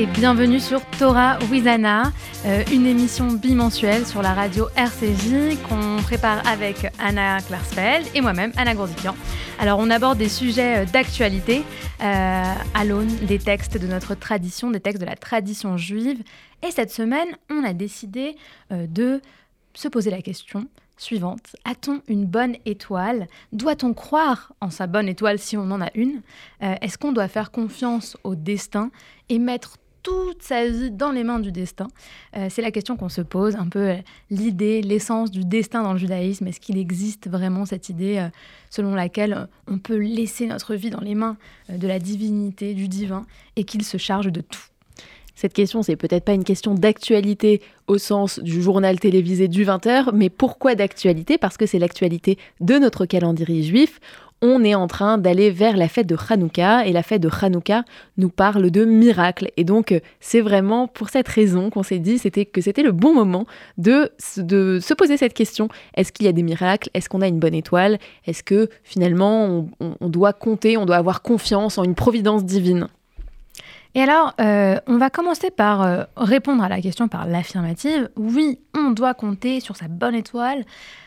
Et bienvenue sur Torah Wizana, euh, une émission bimensuelle sur la radio RCJ qu'on prépare avec Anna Klarsfeld et moi-même, Anna Gourdikian. Alors on aborde des sujets euh, d'actualité euh, à l'aune des textes de notre tradition, des textes de la tradition juive. Et cette semaine, on a décidé de se poser la question suivante. A-t-on une bonne étoile? Doit-on croire en sa bonne étoile si on en a une? Est-ce qu'on doit faire confiance au destin et mettre toute sa vie dans les mains du destin euh, C'est la question qu'on se pose, un peu euh, l'idée, l'essence du destin dans le judaïsme. Est-ce qu'il existe vraiment cette idée selon laquelle on peut laisser notre vie dans les mains de la divinité, du divin, et qu'il se charge de tout? Cette question, c'est peut-être pas une question d'actualité au sens du journal télévisé du 20h, mais pourquoi d'actualité? Parce que c'est l'actualité de notre calendrier juif. On est en train d'aller vers la fête de Hanouka et la fête de Hanouka nous parle de miracles. Et donc, c'est vraiment pour cette raison qu'on s'est dit que c'était le bon moment de, de se poser cette question. Est-ce qu'il y a des miracles? Est-ce qu'on a une bonne étoile? Est-ce que finalement on doit compter, on doit avoir confiance en une providence divine? Et alors, euh, on va commencer par euh, répondre à la question par l'affirmative. Oui, on doit compter sur sa bonne étoile.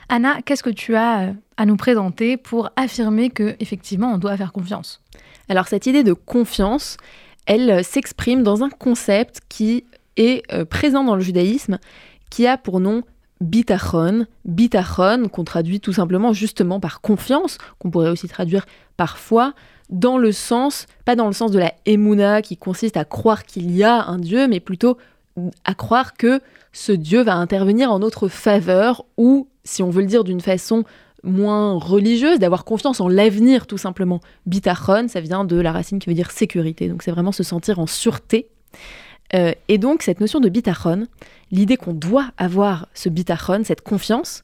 Anna, qu'est-ce que tu as euh, à nous présenter pour affirmer que effectivement on doit faire confiance? Alors cette idée de confiance, elle s'exprime dans un concept qui est présent dans le judaïsme, qui a pour nom bitachon. Bitachon, qu'on traduit tout simplement justement par confiance, qu'on pourrait aussi traduire par foi dans le sens, pas dans le sens de la emuna qui consiste à croire qu'il y a un Dieu, mais plutôt à croire que ce Dieu va intervenir en notre faveur ou, si on veut le dire d'une façon moins religieuse, d'avoir confiance en l'avenir tout simplement. Bitachon, ça vient de la racine qui veut dire sécurité, donc c'est vraiment se sentir en sûreté. Euh, et donc cette notion de bitachon, l'idée qu'on doit avoir ce bitachon, cette confiance,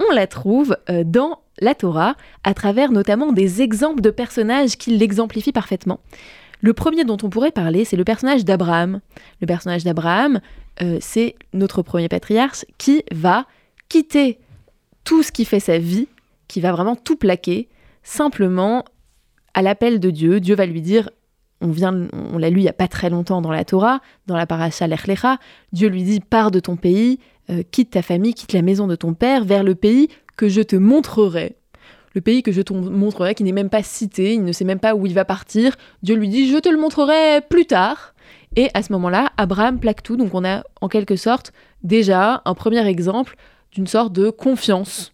on la trouve euh, dans la Torah à travers notamment des exemples de personnages qui l'exemplifient parfaitement. Le premier dont on pourrait parler, c'est le personnage d'Abraham. Le personnage d'Abraham, euh, c'est notre premier patriarche qui va quitter tout ce qui fait sa vie, qui va vraiment tout plaquer, simplement à l'appel de Dieu. Dieu va lui dire, on vient, on l'a lu il n'y a pas très longtemps dans la Torah, dans la paracha Lechlecha, Dieu lui dit, pars de ton pays, euh, quitte ta famille, quitte la maison de ton père, vers le pays que je te montrerai. Le pays que je te montrerai, qui n'est même pas cité, il ne sait même pas où il va partir. Dieu lui dit, je te le montrerai plus tard. Et à ce moment-là, Abraham plaque tout. Donc on a en quelque sorte déjà un premier exemple d'une sorte de confiance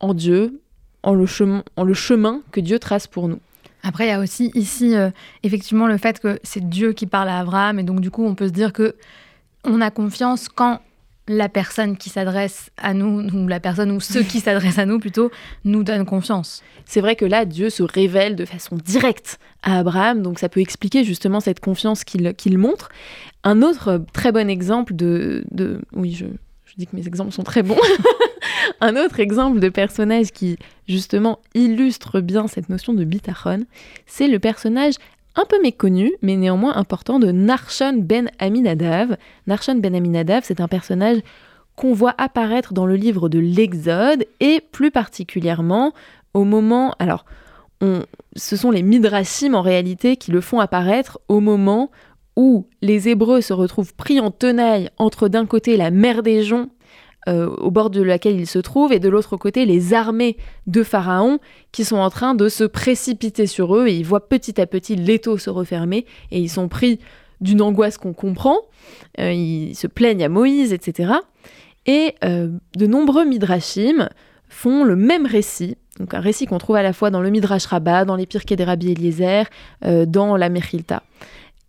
en Dieu, en le, chemin, en le chemin que Dieu trace pour nous. Après, il y a aussi ici euh, effectivement le fait que c'est Dieu qui parle à Abraham, et donc du coup, on peut se dire que on a confiance quand la personne qui s'adresse à nous, ou la personne ou ceux qui s'adressent à nous plutôt, nous donnent confiance. C'est vrai que là, Dieu se révèle de façon directe à Abraham, donc ça peut expliquer justement cette confiance qu'il montre. Un autre très bon exemple de... de oui, je, je dis que mes exemples sont très bons. Un autre exemple de personnage qui justement illustre bien cette notion de bitachon, c'est le personnage un peu méconnu, mais néanmoins important, de Narshon ben Aminadav. Narshon ben Aminadav, c'est un personnage qu'on voit apparaître dans le livre de l'Exode, et plus particulièrement au moment... Alors, ce sont les Midrashim en réalité qui le font apparaître au moment où les Hébreux se retrouvent pris en tenaille entre d'un côté la mer des joncs euh, au bord de laquelle ils se trouvent, et de l'autre côté les armées de Pharaon qui sont en train de se précipiter sur eux, et ils voient petit à petit l'étau se refermer, et ils sont pris d'une angoisse qu'on comprend, euh, ils se plaignent à Moïse, etc. Et euh, de nombreux midrashim font le même récit, donc un récit qu'on trouve à la fois dans le Midrash Rabbah, dans les Pirkei des Rabbi Eliezer, dans la Mechilta.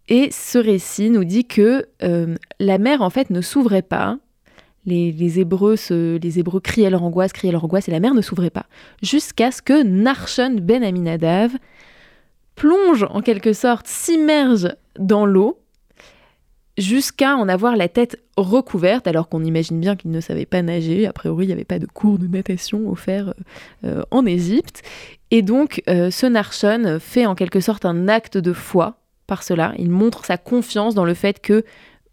Et ce récit nous dit que la mer en fait ne s'ouvrait pas, les, Hébreux les Hébreux criaient leur angoisse, criaient leur angoisse, et la mer ne s'ouvrait pas. Jusqu'à ce que Narshon ben Aminadav plonge en quelque sorte, s'immerge dans l'eau, jusqu'à en avoir la tête recouverte, alors qu'on imagine bien qu'il ne savait pas nager. A priori, il n'y avait pas de cours de natation offert euh, en Égypte. Et donc, euh, ce Narshon fait en quelque sorte un acte de foi par cela. Il montre sa confiance dans le fait que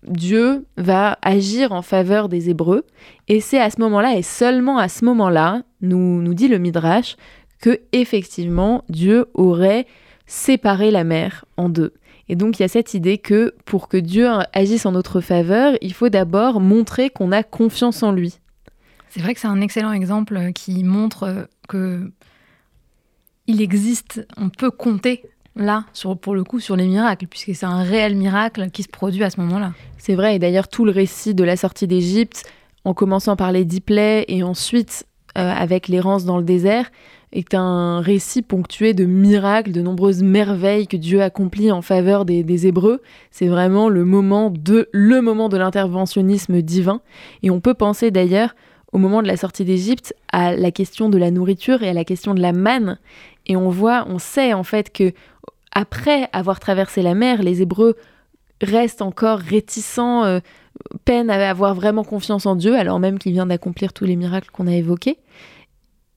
Dieu va agir en faveur des Hébreux. Et c'est à ce moment-là, et seulement à ce moment-là, nous, nous dit le Midrash, que effectivement Dieu aurait séparé la mer en deux. Et donc il y a cette idée que pour que Dieu agisse en notre faveur, il faut d'abord montrer qu'on a confiance en lui. C'est vrai que c'est un excellent exemple qui montre que il existe, on peut compter là, pour le coup, sur les miracles, puisque c'est un réel miracle qui se produit à ce moment-là. C'est vrai, et d'ailleurs tout le récit de la sortie d'Égypte, en commençant par les dix plaies et ensuite euh, avec l'errance dans le désert, est un récit ponctué de miracles, de nombreuses merveilles que Dieu accomplit en faveur des, Hébreux. C'est vraiment le moment de le moment de l'interventionnisme divin. Et on peut penser d'ailleurs au moment de la sortie d'Égypte à la question de la nourriture et à la question de la manne. Et on voit, on sait en fait que après avoir traversé la mer, les Hébreux restent encore réticents, euh, peinent à avoir vraiment confiance en Dieu, alors même qu'il vient d'accomplir tous les miracles qu'on a évoqués.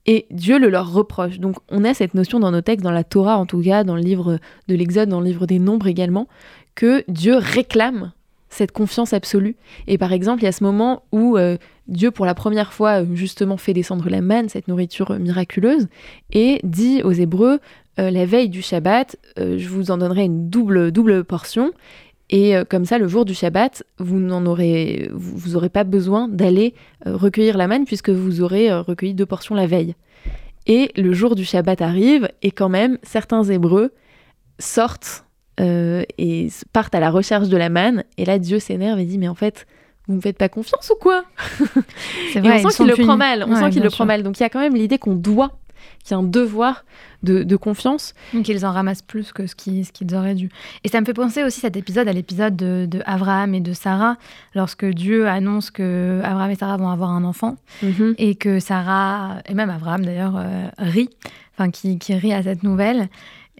Et Dieu le leur reproche. Donc on a cette notion dans nos textes, dans la Torah en tout cas, dans le livre de l'Exode, dans le livre des Nombres également, que Dieu réclame cette confiance absolue. Et par exemple, il y a ce moment où euh, Dieu, pour la première fois, justement, fait descendre la manne, cette nourriture miraculeuse, et dit aux Hébreux, euh, la veille du Shabbat, euh, je vous en donnerai une double, double portion. Et euh, comme ça, le jour du Shabbat, vous n'en aurez, vous, aurez pas besoin d'aller recueillir la manne puisque vous aurez recueilli deux portions la veille. Et le jour du Shabbat arrive et quand même, certains Hébreux sortent et partent à la recherche de la manne. Et là, Dieu s'énerve et dit, mais en fait, vous me faites pas confiance ou quoi? C'est vrai, on sent qu'il le prend mal. On sent qu'il le prend mal. Donc il y a quand même l'idée qu'on doit qui a un devoir de, confiance. Qu'ils en ramassent plus que ce qu'ils ce auraient dû. Et ça me fait penser aussi cet épisode à l'épisode de, de, Abraham et de Sarah, lorsque Dieu annonce que Abraham et Sarah vont avoir un enfant, mhm. et que Sarah, et même Abraham d'ailleurs, euh, rit, enfin qui, qui rit à cette nouvelle.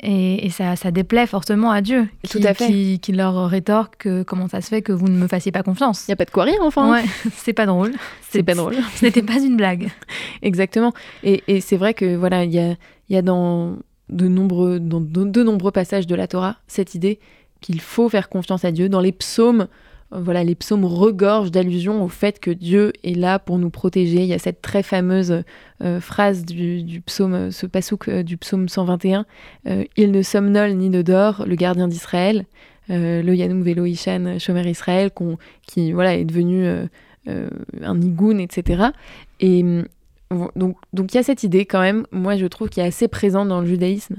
Et, ça, ça, déplaît fortement à Dieu, qui, Tout à fait. qui, leur rétorque comment ça se fait que vous ne me fassiez pas confiance. Il n'y a pas de quoi rire, enfin. Ouais, c'est pas drôle. C'est pas drôle. Ce n'était pas une blague. Exactement. Et, et c'est vrai que voilà, il y a, y a dans de nombreux, dans de nombreux passages de la Torah cette idée qu'il faut faire confiance à Dieu. Dans les psaumes, voilà, les psaumes regorgent d'allusions au fait que Dieu est là pour nous protéger. Il y a cette très fameuse euh, phrase du, psaume, ce passouk euh, du psaume 121 euh, Il ne somnole ni ne dort, le gardien d'Israël, le Yanoum Velo Ishan, Shomer Israël, qui voilà, est devenu un nigoun, etc. Et donc il y a cette idée quand même, moi je trouve, qui est assez présente dans le judaïsme,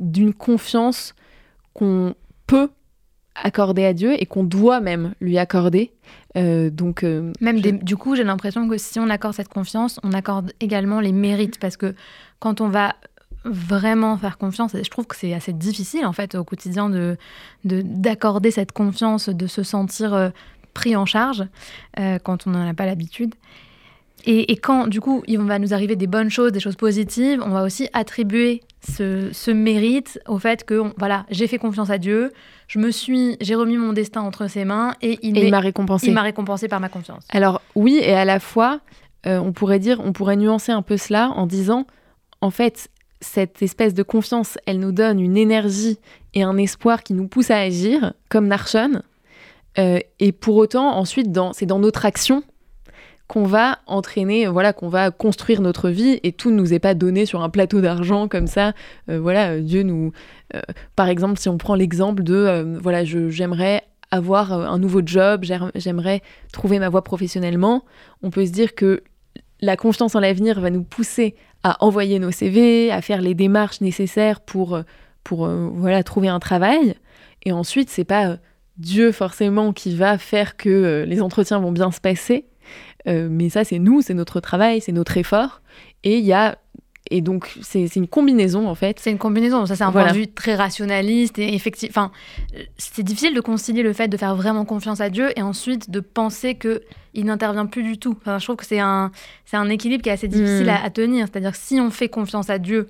d'une confiance qu'on peut accorder à Dieu et qu'on doit même lui accorder. Euh, donc, euh, même du coup, j'ai l'impression que si on accorde cette confiance, on accorde également les mérites parce que quand on va vraiment faire confiance, et je trouve que c'est assez difficile en fait au quotidien de d'accorder cette confiance, de se sentir euh, pris en charge quand on n'en a pas l'habitude. Et, quand, du coup, il va nous arriver des bonnes choses, des choses positives, on va aussi attribuer ce, mérite au fait que, voilà, j'ai fait confiance à Dieu, je me suis, j'ai remis mon destin entre ses mains et il, m'a récompensé. Il m'a récompensé par ma confiance. Alors oui, et à la fois, euh, on pourrait dire, on pourrait nuancer un peu cela en disant, en fait, cette espèce de confiance, elle nous donne une énergie et un espoir qui nous pousse à agir, comme Narshon. Euh, et pour autant, ensuite, c'est dans notre action qu'on va entraîner, voilà, qu'on va construire notre vie et tout ne nous est pas donné sur un plateau d'argent comme ça. Euh, voilà, Dieu nous. Euh, par exemple, si on prend l'exemple de, euh, voilà, j'aimerais avoir un nouveau job, j'aimerais trouver ma voie professionnellement, on peut se dire que la confiance en l'avenir va nous pousser à envoyer nos CV, à faire les démarches nécessaires pour, pour voilà, trouver un travail. Et ensuite, c'est pas Dieu forcément qui va faire que les entretiens vont bien se passer, euh, mais ça, c'est nous, c'est notre travail, c'est notre effort. Et il y a et donc, c'est une combinaison, en fait. C'est une combinaison. Ça, c'est un point de vue très rationaliste. Et effectivement, enfin, c'est difficile de concilier le fait de faire vraiment confiance à Dieu et ensuite de penser qu'il n'intervient plus du tout. Enfin, je trouve que c'est un, un équilibre qui est assez difficile à, hmm. tenir. C'est-à-dire que si on fait confiance à Dieu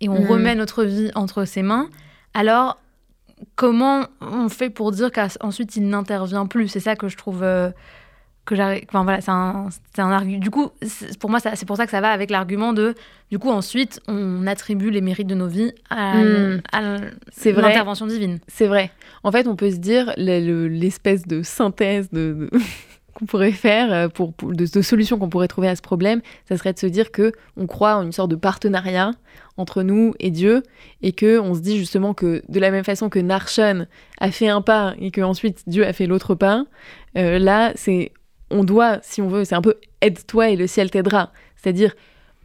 et on hmm. remet notre vie entre ses mains, alors comment on fait pour dire qu'ensuite il n'intervient plus? C'est ça que je trouve... Euh, que j'arrive. Enfin voilà, c'est un, un argument. Du coup, pour moi, c'est pour ça que ça va avec l'argument de. Du coup, ensuite, on attribue les mérites de nos vies à, hmm. l'intervention divine. C'est vrai. En fait, on peut se dire l'espèce de synthèse de, qu'on pourrait faire, euh, pour, de, solutions qu'on pourrait trouver à ce problème, ça serait de se dire que on croit en une sorte de partenariat entre nous et Dieu, et que on se dit justement que de la même façon que Narshon a fait un pas et que ensuite Dieu a fait l'autre pas, euh, là c'est on doit, si on veut, c'est un peu aide-toi et le ciel t'aidera, c'est-à-dire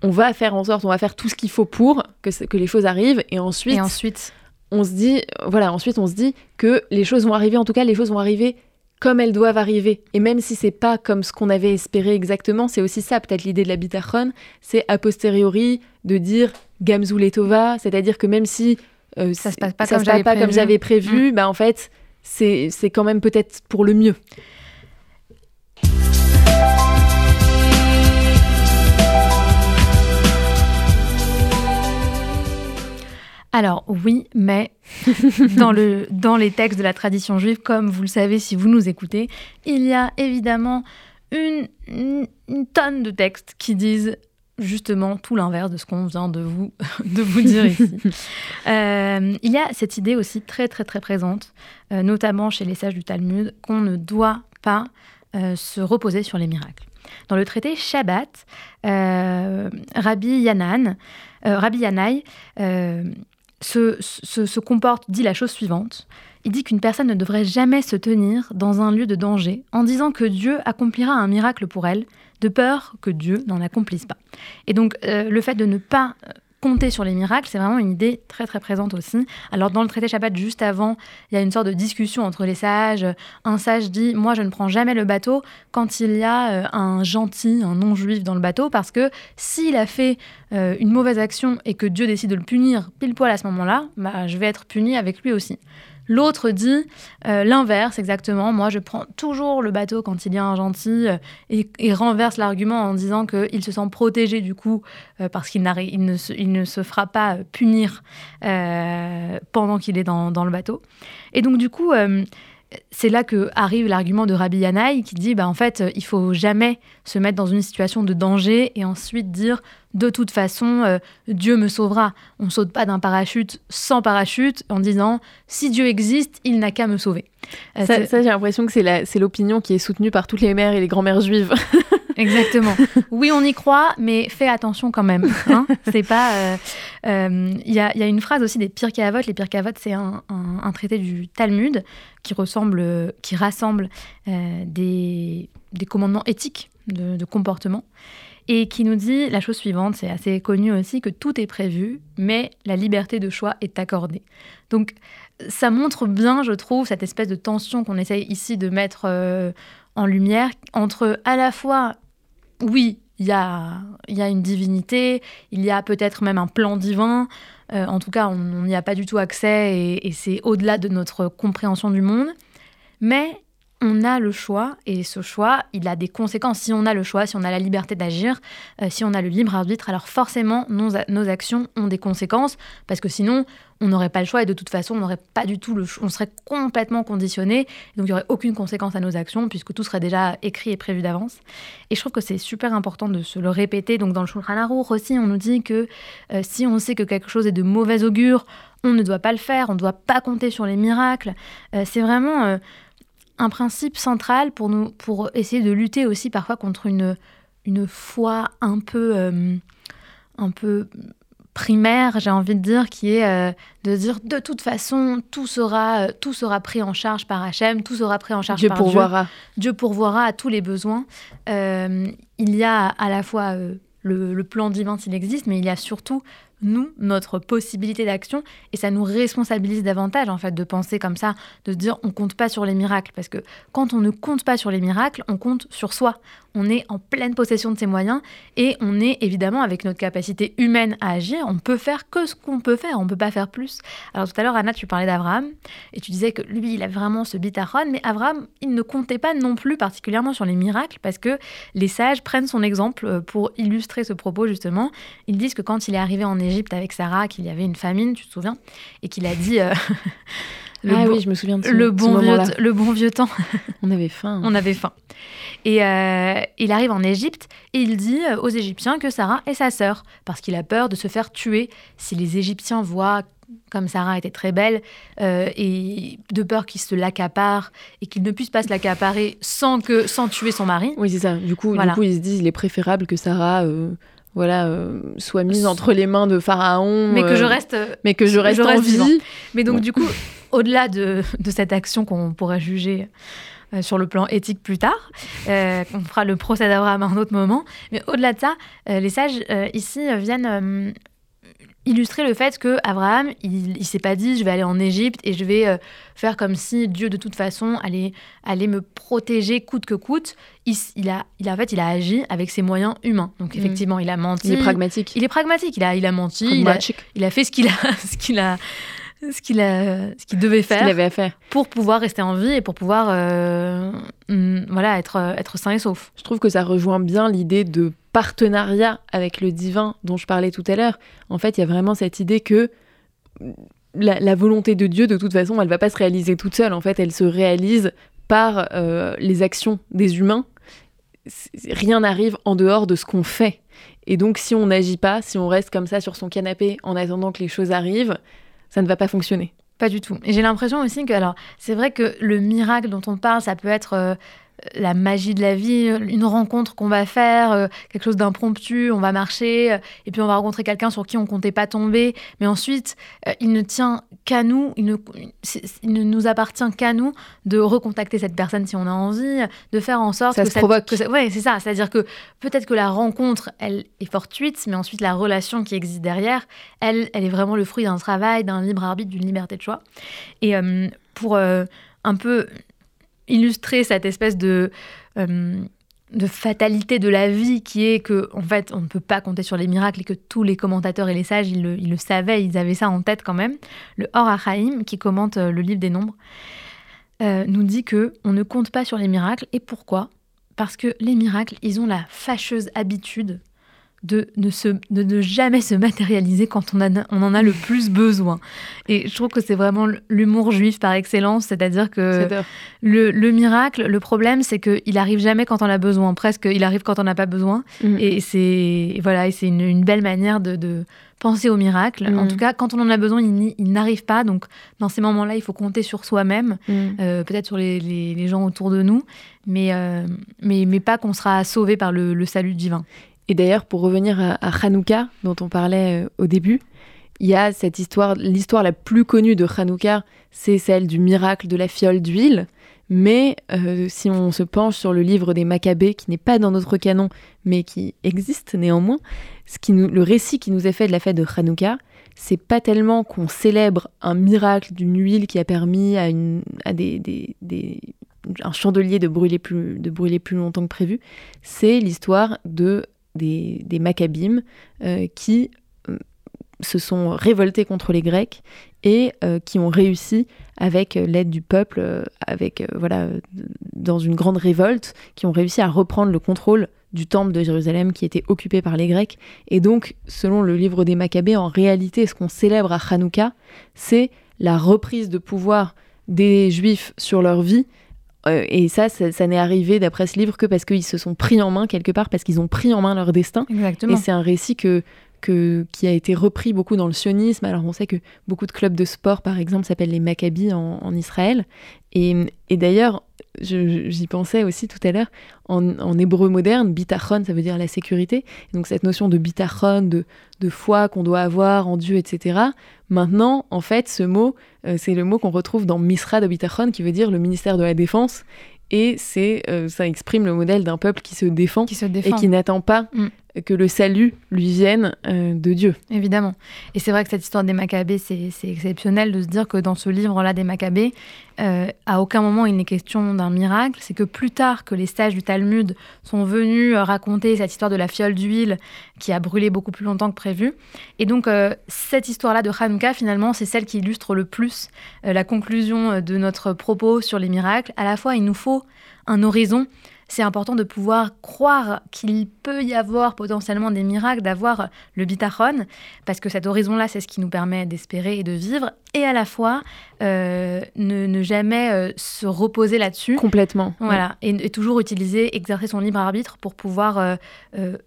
on va faire en sorte, on va faire tout ce qu'il faut pour que, que les choses arrivent, et ensuite, et ensuite, on se dit, voilà, ensuite on se dit que les choses vont arriver, en tout cas les choses vont arriver comme elles doivent arriver. Et même si c'est pas comme ce qu'on avait espéré exactement, c'est aussi ça, peut-être l'idée de la bitachon, c'est a posteriori de dire gamzou letova, c'est-à-dire que même si euh, ça se passe pas, comme, j'avais pas comme j'avais prévu, mm. bah en fait, c'est quand même peut-être pour le mieux. Alors oui, mais dans, le, dans les textes de la tradition juive, comme vous le savez si vous nous écoutez, il y a évidemment une, tonne de textes qui disent justement tout l'inverse de ce qu'on vient de vous, de vous dire ici. Euh, il y a cette idée aussi très très très présente, euh, notamment chez les sages du Talmud, qu'on ne doit pas euh, se reposer sur les miracles. Dans le traité Shabbat, Rabbi Yanan, Rabbi Yanaï se, comporte, dit la chose suivante. Il dit qu'une personne ne devrait jamais se tenir dans un lieu de danger en disant que Dieu accomplira un miracle pour elle, de peur que Dieu n'en accomplisse pas. Et donc euh, le fait de ne pas euh, compter sur les miracles, c'est vraiment une idée très très présente aussi. Alors dans le traité Shabbat, juste avant, il y a une sorte de discussion entre les sages. Un sage dit, moi je ne prends jamais le bateau quand il y a euh, un gentil, un non-juif dans le bateau, parce que s'il a fait euh, une mauvaise action et que Dieu décide de le punir pile poil à ce moment-là, bah, je vais être puni avec lui aussi. L'autre dit euh, l'inverse exactement. Moi, je prends toujours le bateau quand il y a un gentil euh, et, renverse l'argument en disant qu'il se sent protégé du coup euh, parce qu'il ne se fera pas punir pendant qu'il est dans, dans, le bateau. Et donc du coup, c'est là que arrive l'argument de Rabbi Yanaï qui dit bah en fait il faut jamais se mettre dans une situation de danger et ensuite dire de toute façon euh, Dieu me sauvera. On saute pas d'un parachute sans parachute en disant si Dieu existe il n'a qu'à me sauver. Euh, ça, j'ai l'impression que c'est l'opinion qui est soutenue par toutes les mères et les grands-mères juives. Exactement. Oui, on y croit, mais fais attention quand même. Hein. c'est pas. Euh, euh, il y, a, une phrase aussi des Pirkei Avot. Les Pirkei Avot, c'est un, traité du Talmud qui ressemble, qui rassemble euh, des, commandements éthiques de, comportement et qui nous dit la chose suivante. C'est assez connu aussi que tout est prévu, mais la liberté de choix est accordée. Donc, ça montre bien, je trouve, cette espèce de tension qu'on essaye ici de mettre en lumière entre à la fois oui, il y a, une divinité, il y a peut-être même un plan divin. Euh, en tout cas, on n'y a pas du tout accès et c'est au-delà de notre compréhension du monde. Mais on a le choix et ce choix, il a des conséquences. Si on a le choix, si on a la liberté d'agir, euh, si on a le libre arbitre, alors forcément nos, nos, actions ont des conséquences parce que sinon on n'aurait pas le choix et de toute façon on n'aurait pas du tout le on serait complètement conditionné. Donc il n'y aurait aucune conséquence à nos actions puisque tout serait déjà écrit et prévu d'avance. Et je trouve que c'est super important de se le répéter. Donc dans le Shulchan Aruch aussi, on nous dit que euh, si on sait que quelque chose est de mauvais augure, on ne doit pas le faire, on ne doit pas compter sur les miracles. Euh, c'est vraiment un principe central pour, nous, pour essayer de lutter aussi parfois contre une, une foi un peu, euh, un peu primaire, j'ai envie de dire, qui est euh, de dire de toute façon, tout sera, euh, tout sera pris en charge par Hachem, tout sera pris en charge Dieu par pourvoira. Dieu. Dieu pourvoira à tous les besoins. il y a à la fois le, le, plan divin s'il existe, mais il y a surtout nous, notre possibilité d'action, et ça nous responsabilise davantage, en fait, de penser comme ça, de se dire on compte pas sur les miracles, parce que quand on ne compte pas sur les miracles, on compte sur soi. On est en pleine possession de ses moyens, et on est évidemment, avec notre capacité humaine à agir, on peut faire que ce qu'on peut faire, on peut pas faire plus. Alors tout à l'heure, Anna, tu parlais d'Abraham, et tu disais que lui, il a vraiment ce bitachon, mais Abraham, il ne comptait pas non plus particulièrement sur les miracles, parce que les sages prennent son exemple euh, pour illustrer ce propos, justement. Ils disent que quand il est arrivé en Égypte, avec Sarah qu'il y avait une famine, tu te souviens Et qu'il a dit. Euh, le ah oui, je me souviens de ce, le bon vieux Le bon vieux temps. On avait faim. On avait faim. Et euh, il arrive en Égypte et il dit euh, aux Égyptiens que Sarah est sa sœur, parce qu'il a peur de se faire tuer si les Égyptiens voient comme Sarah était très belle, euh, et de peur qu'il se l'accapare et qu'il ne puisse pas se l'accaparer sans, que, sans tuer son mari. Oui, c'est ça. Du coup, du coup, ils se disent il est préférable que Sarah euh, voilà, euh, soit mise entre les mains de Pharaon. Mais que je reste, mais que je reste, en vie. Mais donc, du coup, au-delà de, de, cette action qu'on pourrait juger sur le plan éthique plus tard. on fera le procès d'Abraham à un autre moment. Mais au-delà de ça, les sages ici viennent illustrer le fait que Abraham, il, il s'est pas dit je vais aller en Égypte et je vais euh, faire comme si Dieu de toute façon allait, allait me protéger coûte que coûte. Il, il, a, il a en fait il a agi avec ses moyens humains. Donc mm. effectivement, il a menti. Il est pragmatique. Il est pragmatique. Il a, il a menti. Il a, il a, fait ce qu'il a, ce qu'il a, ce qu'il a, ce qu'il devait faire, avait à faire, pour pouvoir rester en vie et pour pouvoir, euh, mm, voilà, être, être sain et sauf. Je trouve que ça rejoint bien l'idée de partenariat avec le divin dont je parlais tout à l'heure. En fait, il y a vraiment cette idée que la, volonté de Dieu, de toute façon, elle va pas se réaliser toute seule. En fait, elle se réalise par euh, les actions des humains. Rien n'arrive en dehors de ce qu'on fait. Et donc, si on n'agit pas, si on reste comme ça sur son canapé en attendant que les choses arrivent, ça ne va pas fonctionner. Pas du tout. Et j'ai l'impression aussi que, alors, c'est vrai que le miracle dont on parle, ça peut être euh, la magie de la vie, une rencontre qu'on va faire, euh, quelque chose d'impromptu, on va marcher, euh, et puis on va rencontrer quelqu'un sur qui on comptait pas tomber. Mais ensuite, euh, il ne tient qu'à nous, il ne, ne, nous appartient qu'à nous de recontacter cette personne si on a envie, de faire en sorte ça que se provoque. ouais, c'est ça. C'est-à-dire que peut-être que la rencontre, elle est fortuite, mais ensuite la relation qui existe derrière, elle, elle est vraiment le fruit d'un travail, d'un libre arbitre, d'une liberté de choix. Et pour un peu illustrer cette espèce de, euh, de fatalité de la vie qui est que en fait on ne peut pas compter sur les miracles et que tous les commentateurs et les sages ils le, ils le savaient, ils avaient ça en tête quand même. Le Or Achaim qui commente euh, le livre des nombres euh, nous dit que on ne compte pas sur les miracles et pourquoi? Parce que les miracles ils ont la fâcheuse habitude de ne, se, de ne jamais se matérialiser quand on, a, on en a le plus besoin. Et je trouve que c'est vraiment l'humour juif par excellence, c'est-à-dire que le, le, miracle, le problème, c'est qu'il arrive jamais quand on a besoin, presque il arrive quand on n'a pas besoin. Mm. Et c'est voilà, c'est une, une, belle manière de, de penser au miracle. En mm. tout cas, quand on en a besoin, il, il n'arrive pas. Donc, dans ces moments-là, il faut compter sur soi-même, mm. euh, peut-être sur les, les, les, gens autour de nous, mais, euh, mais, mais pas qu'on sera sauvé par le, le salut divin. Et d'ailleurs, pour revenir à, Hanouka, dont on parlait euh, au début, il y a cette histoire, l'histoire la plus connue de Hanouka, c'est celle du miracle de la fiole d'huile. Mais euh, si on se penche sur le livre des Maccabées, qui n'est pas dans notre canon, mais qui existe néanmoins, le récit qui nous est fait de la fête de Hanouka, c'est pas tellement qu'on célèbre un miracle d'une huile qui a permis à, à un chandelier de brûler plus longtemps que prévu, c'est l'histoire de des, des Maccabim euh, qui euh, se sont révoltés contre les Grecs et euh, qui ont réussi avec l'aide du peuple, avec voilà, dans une grande révolte, qui ont réussi à reprendre le contrôle du temple de Jérusalem qui était occupé par les Grecs. Et donc, selon le livre des Maccabées, en réalité, ce qu'on célèbre à Hanouka, c'est la reprise de pouvoir des Juifs sur leur vie euh, et ça, ça, n'est arrivé d'après ce livre que parce qu'ils se sont pris en main quelque part, parce qu'ils ont pris en main leur destin. Exactement. Et c'est un récit que, que, qui a été repris beaucoup dans le sionisme. Alors on sait que beaucoup de clubs de sport, par exemple, s'appellent les Maccabis en, en Israël. Et, et d'ailleurs, j'y pensais aussi tout à l'heure, en, hébreu moderne, bitachon, ça veut dire la sécurité. donc cette notion de bitachon, de, de foi qu'on doit avoir en Dieu, etc. Maintenant, en fait, ce mot, euh, c'est le mot qu'on retrouve dans Misra de bitachon, qui veut dire le ministère de la Défense. Et c'est, euh, ça exprime le modèle d'un peuple qui se défend, qui se défend. et qui n'attend pas mm que le salut lui vienne euh, de Dieu. Évidemment. Et c'est vrai que cette histoire des Maccabées, c'est exceptionnel de se dire que dans ce livre-là des Maccabées, euh, à aucun moment il n'est question d'un miracle. C'est que plus tard que les sages du Talmud sont venus euh, raconter cette histoire de la fiole d'huile qui a brûlé beaucoup plus longtemps que prévu. Et donc cette histoire-là de Hanouka, finalement, c'est celle qui illustre le plus la conclusion de notre propos sur les miracles. À la fois, il nous faut un horizon c'est important de pouvoir croire qu'il peut y avoir potentiellement des miracles, d'avoir le bitachon, parce que cet horizon-là, c'est ce qui nous permet d'espérer et de vivre, et à la fois euh, ne, jamais euh, se reposer là-dessus. Complètement. Voilà, et, toujours utiliser, exercer son libre arbitre pour pouvoir euh,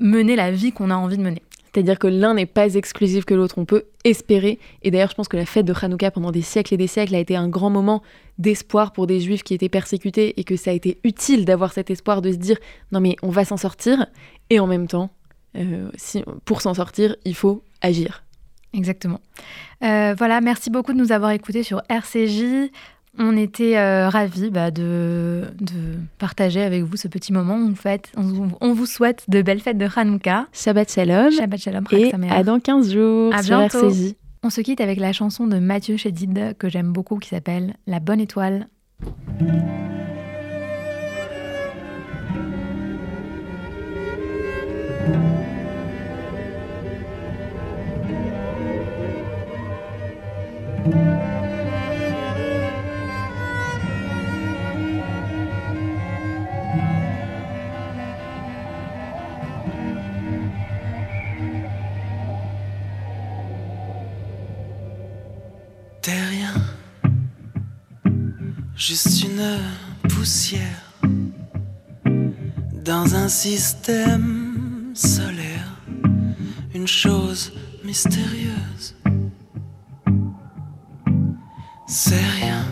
mener la vie qu'on a envie de mener. C'est-à-dire que l'un n'est pas exclusif que l'autre. On peut espérer. Et d'ailleurs, je pense que la fête de Hanouka pendant des siècles et des siècles a été un grand moment d'espoir pour des juifs qui étaient persécutés et que ça a été utile d'avoir cet espoir de se dire non mais on va s'en sortir. Et en même temps, euh, pour s'en sortir, il faut agir. Exactement. Euh, voilà, merci beaucoup de nous avoir écoutés sur RCJ. On était euh, ravis bah, de, partager avec vous ce petit moment. On, fait, on, vous souhaite de belles fêtes de Hanouka. Shabbat Shalom. Shabbat Shalom. Et à dans 15 jours à sur RCJ. On se quitte avec la chanson de Mathieu Chédid que j'aime beaucoup qui s'appelle La Bonne Étoile. Une poussière dans un système solaire, une chose mystérieuse. C'est rien,